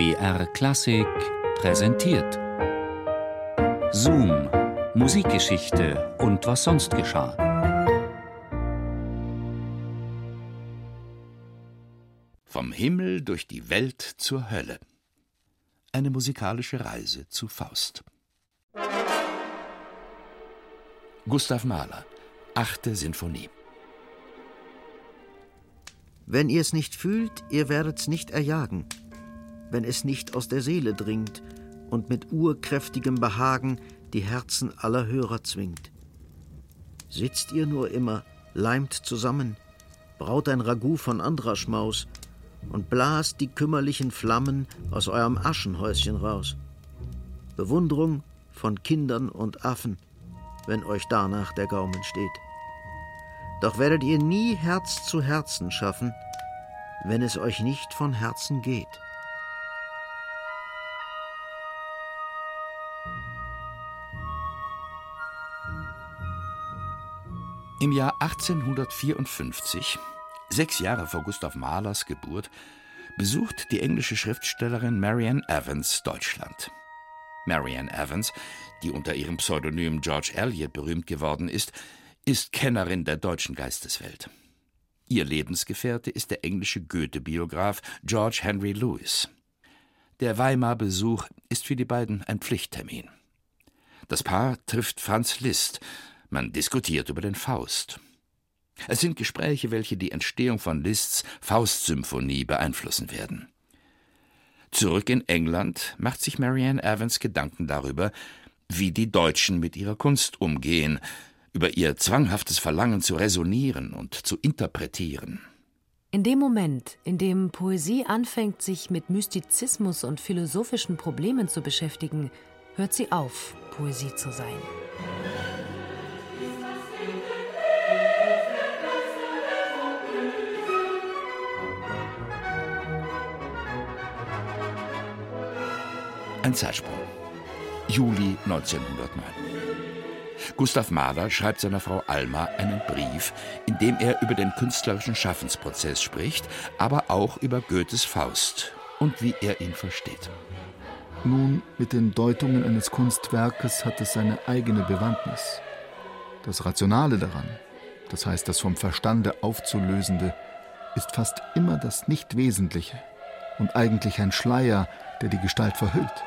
BR Klassik präsentiert. Zoom, Musikgeschichte und was sonst geschah. Vom Himmel durch die Welt zur Hölle. Eine musikalische Reise zu Faust. Gustav Mahler, achte Sinfonie. Wenn ihr's nicht fühlt, ihr werdet's nicht erjagen, wenn es nicht aus der Seele dringt und mit urkräftigem Behagen die Herzen aller Hörer zwingt. Sitzt ihr nur immer, leimt zusammen, braut ein Ragout von anderer Schmaus und blast die kümmerlichen Flammen aus eurem Aschenhäuschen raus. Bewunderung von Kindern und Affen, wenn euch danach der Gaumen steht. Doch werdet ihr nie Herz zu Herzen schaffen, wenn es euch nicht von Herzen geht. Im Jahr 1854, sechs Jahre vor Gustav Mahlers Geburt, besucht die englische Schriftstellerin Marianne Evans Deutschland. Marianne Evans, die unter ihrem Pseudonym George Eliot berühmt geworden ist, ist Kennerin der deutschen Geisteswelt. Ihr Lebensgefährte ist der englische Goethe-Biograf George Henry Lewis. Der Weimar-Besuch ist für die beiden ein Pflichttermin. Das Paar trifft Franz Liszt. Man diskutiert über den Faust. Es sind Gespräche, welche die Entstehung von Liszt's Faustsymphonie beeinflussen werden. Zurück in England macht sich Marianne Evans Gedanken darüber, wie die Deutschen mit ihrer Kunst umgehen, über ihr zwanghaftes Verlangen zu resonieren und zu interpretieren. In dem Moment, in dem Poesie anfängt, sich mit Mystizismus und philosophischen Problemen zu beschäftigen, hört sie auf, Poesie zu sein. Ein Zeitsprung. Juli 1909. Gustav Mahler schreibt seiner Frau Alma einen Brief, in dem er über den künstlerischen Schaffensprozess spricht, aber auch über Goethes Faust und wie er ihn versteht. Nun, mit den Deutungen eines Kunstwerkes hat es seine eigene Bewandtnis. Das Rationale daran, das heißt das vom Verstande aufzulösende, ist fast immer das Nichtwesentliche und eigentlich ein Schleier, der die Gestalt verhüllt.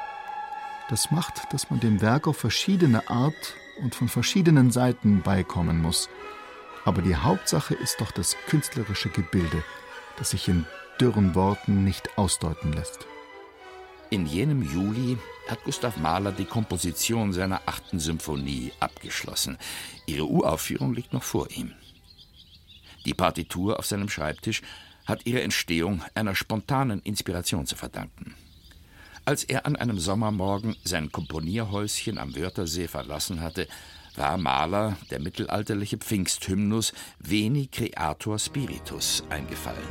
Das macht, dass man dem Werk auf verschiedene Art und von verschiedenen Seiten beikommen muss. Aber die Hauptsache ist doch das künstlerische Gebilde, das sich in dürren Worten nicht ausdeuten lässt. In jenem Juli hat Gustav Mahler die Komposition seiner achten Symphonie abgeschlossen. Ihre Uraufführung liegt noch vor ihm. Die Partitur auf seinem Schreibtisch hat ihre Entstehung einer spontanen Inspiration zu verdanken. Als er an einem Sommermorgen sein Komponierhäuschen am Wörthersee verlassen hatte, war Mahler der mittelalterliche Pfingsthymnus Veni Creator Spiritus eingefallen.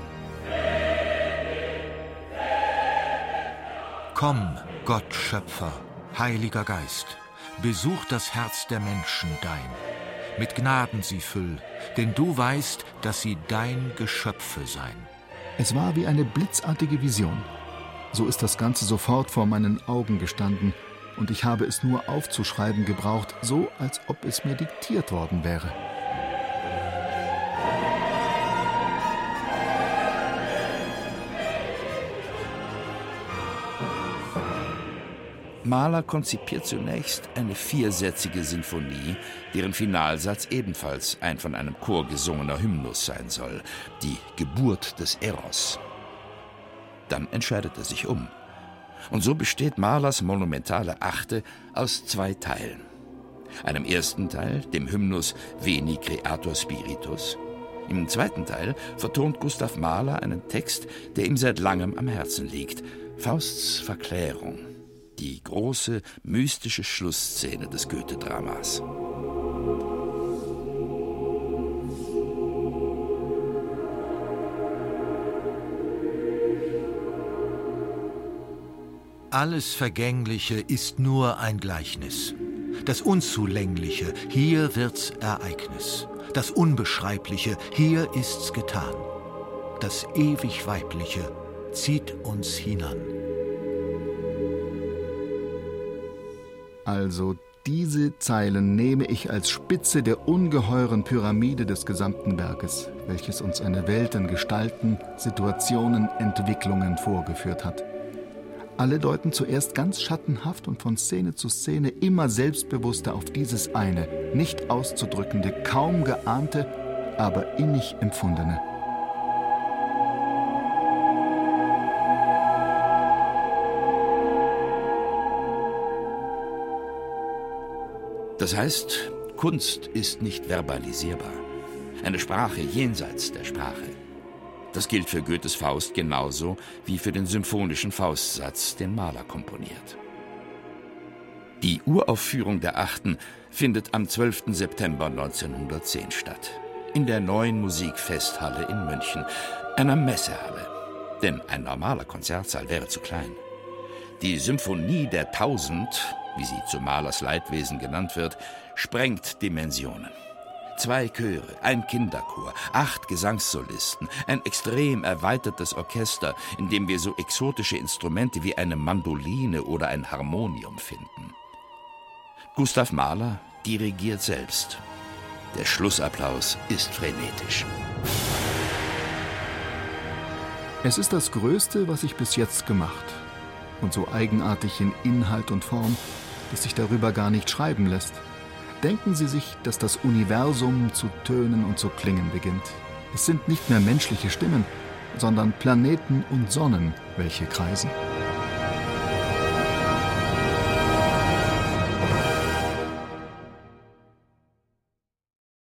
Komm, Gott Schöpfer, Heiliger Geist, besuch das Herz der Menschen dein. Mit Gnaden sie füll, denn du weißt, dass sie dein Geschöpfe sein. Es war wie eine blitzartige Vision. So ist das Ganze sofort vor meinen Augen gestanden, und ich habe es nur aufzuschreiben gebraucht, so als ob es mir diktiert worden wäre. Mahler konzipiert zunächst eine viersätzige Sinfonie, deren Finalsatz ebenfalls ein von einem Chor gesungener Hymnus sein soll, die Geburt des Eros. Dann entscheidet er sich um. Und so besteht Mahlers monumentale Achte aus zwei Teilen. Einem ersten Teil, dem Hymnus Veni Creator Spiritus. Im zweiten Teil vertont Gustav Mahler einen Text, der ihm seit langem am Herzen liegt: Fausts Verklärung, die große mystische Schlussszene des Goethe-Dramas. Alles Vergängliche ist nur ein Gleichnis. Das Unzulängliche, hier wird's Ereignis. Das Unbeschreibliche, hier ist's getan. Das ewig Weibliche zieht uns hinan. Also diese Zeilen nehme ich als Spitze der ungeheuren Pyramide des gesamten Werkes, welches uns eine Welt in Gestalten, Situationen, Entwicklungen vorgeführt hat. Alle deuten zuerst ganz schattenhaft und von Szene zu Szene immer selbstbewusster auf dieses eine, nicht auszudrückende, kaum geahnte, aber innig empfundene. Das heißt, Kunst ist nicht verbalisierbar. Eine Sprache jenseits der Sprache. Das gilt für Goethes Faust genauso wie für den symphonischen Faustsatz, den Mahler komponiert. Die Uraufführung der Achten findet am 12. September 1910 statt. In der neuen Musikfesthalle in München, einer Messehalle. Denn ein normaler Konzertsaal wäre zu klein. Die Symphonie der Tausend wie sie zu Malers Leidwesen genannt wird, sprengt Dimensionen. Zwei Chöre, ein Kinderchor, acht Gesangssolisten, ein extrem erweitertes Orchester, in dem wir so exotische Instrumente wie eine Mandoline oder ein Harmonium finden. Gustav Mahler dirigiert selbst. Der Schlussapplaus ist frenetisch. Es ist das Größte, was ich bis jetzt gemacht. Und so eigenartig in Inhalt und Form, dass sich darüber gar nicht schreiben lässt. Denken Sie sich, dass das Universum zu tönen und zu klingen beginnt. Es sind nicht mehr menschliche Stimmen, sondern Planeten und Sonnen, welche kreisen.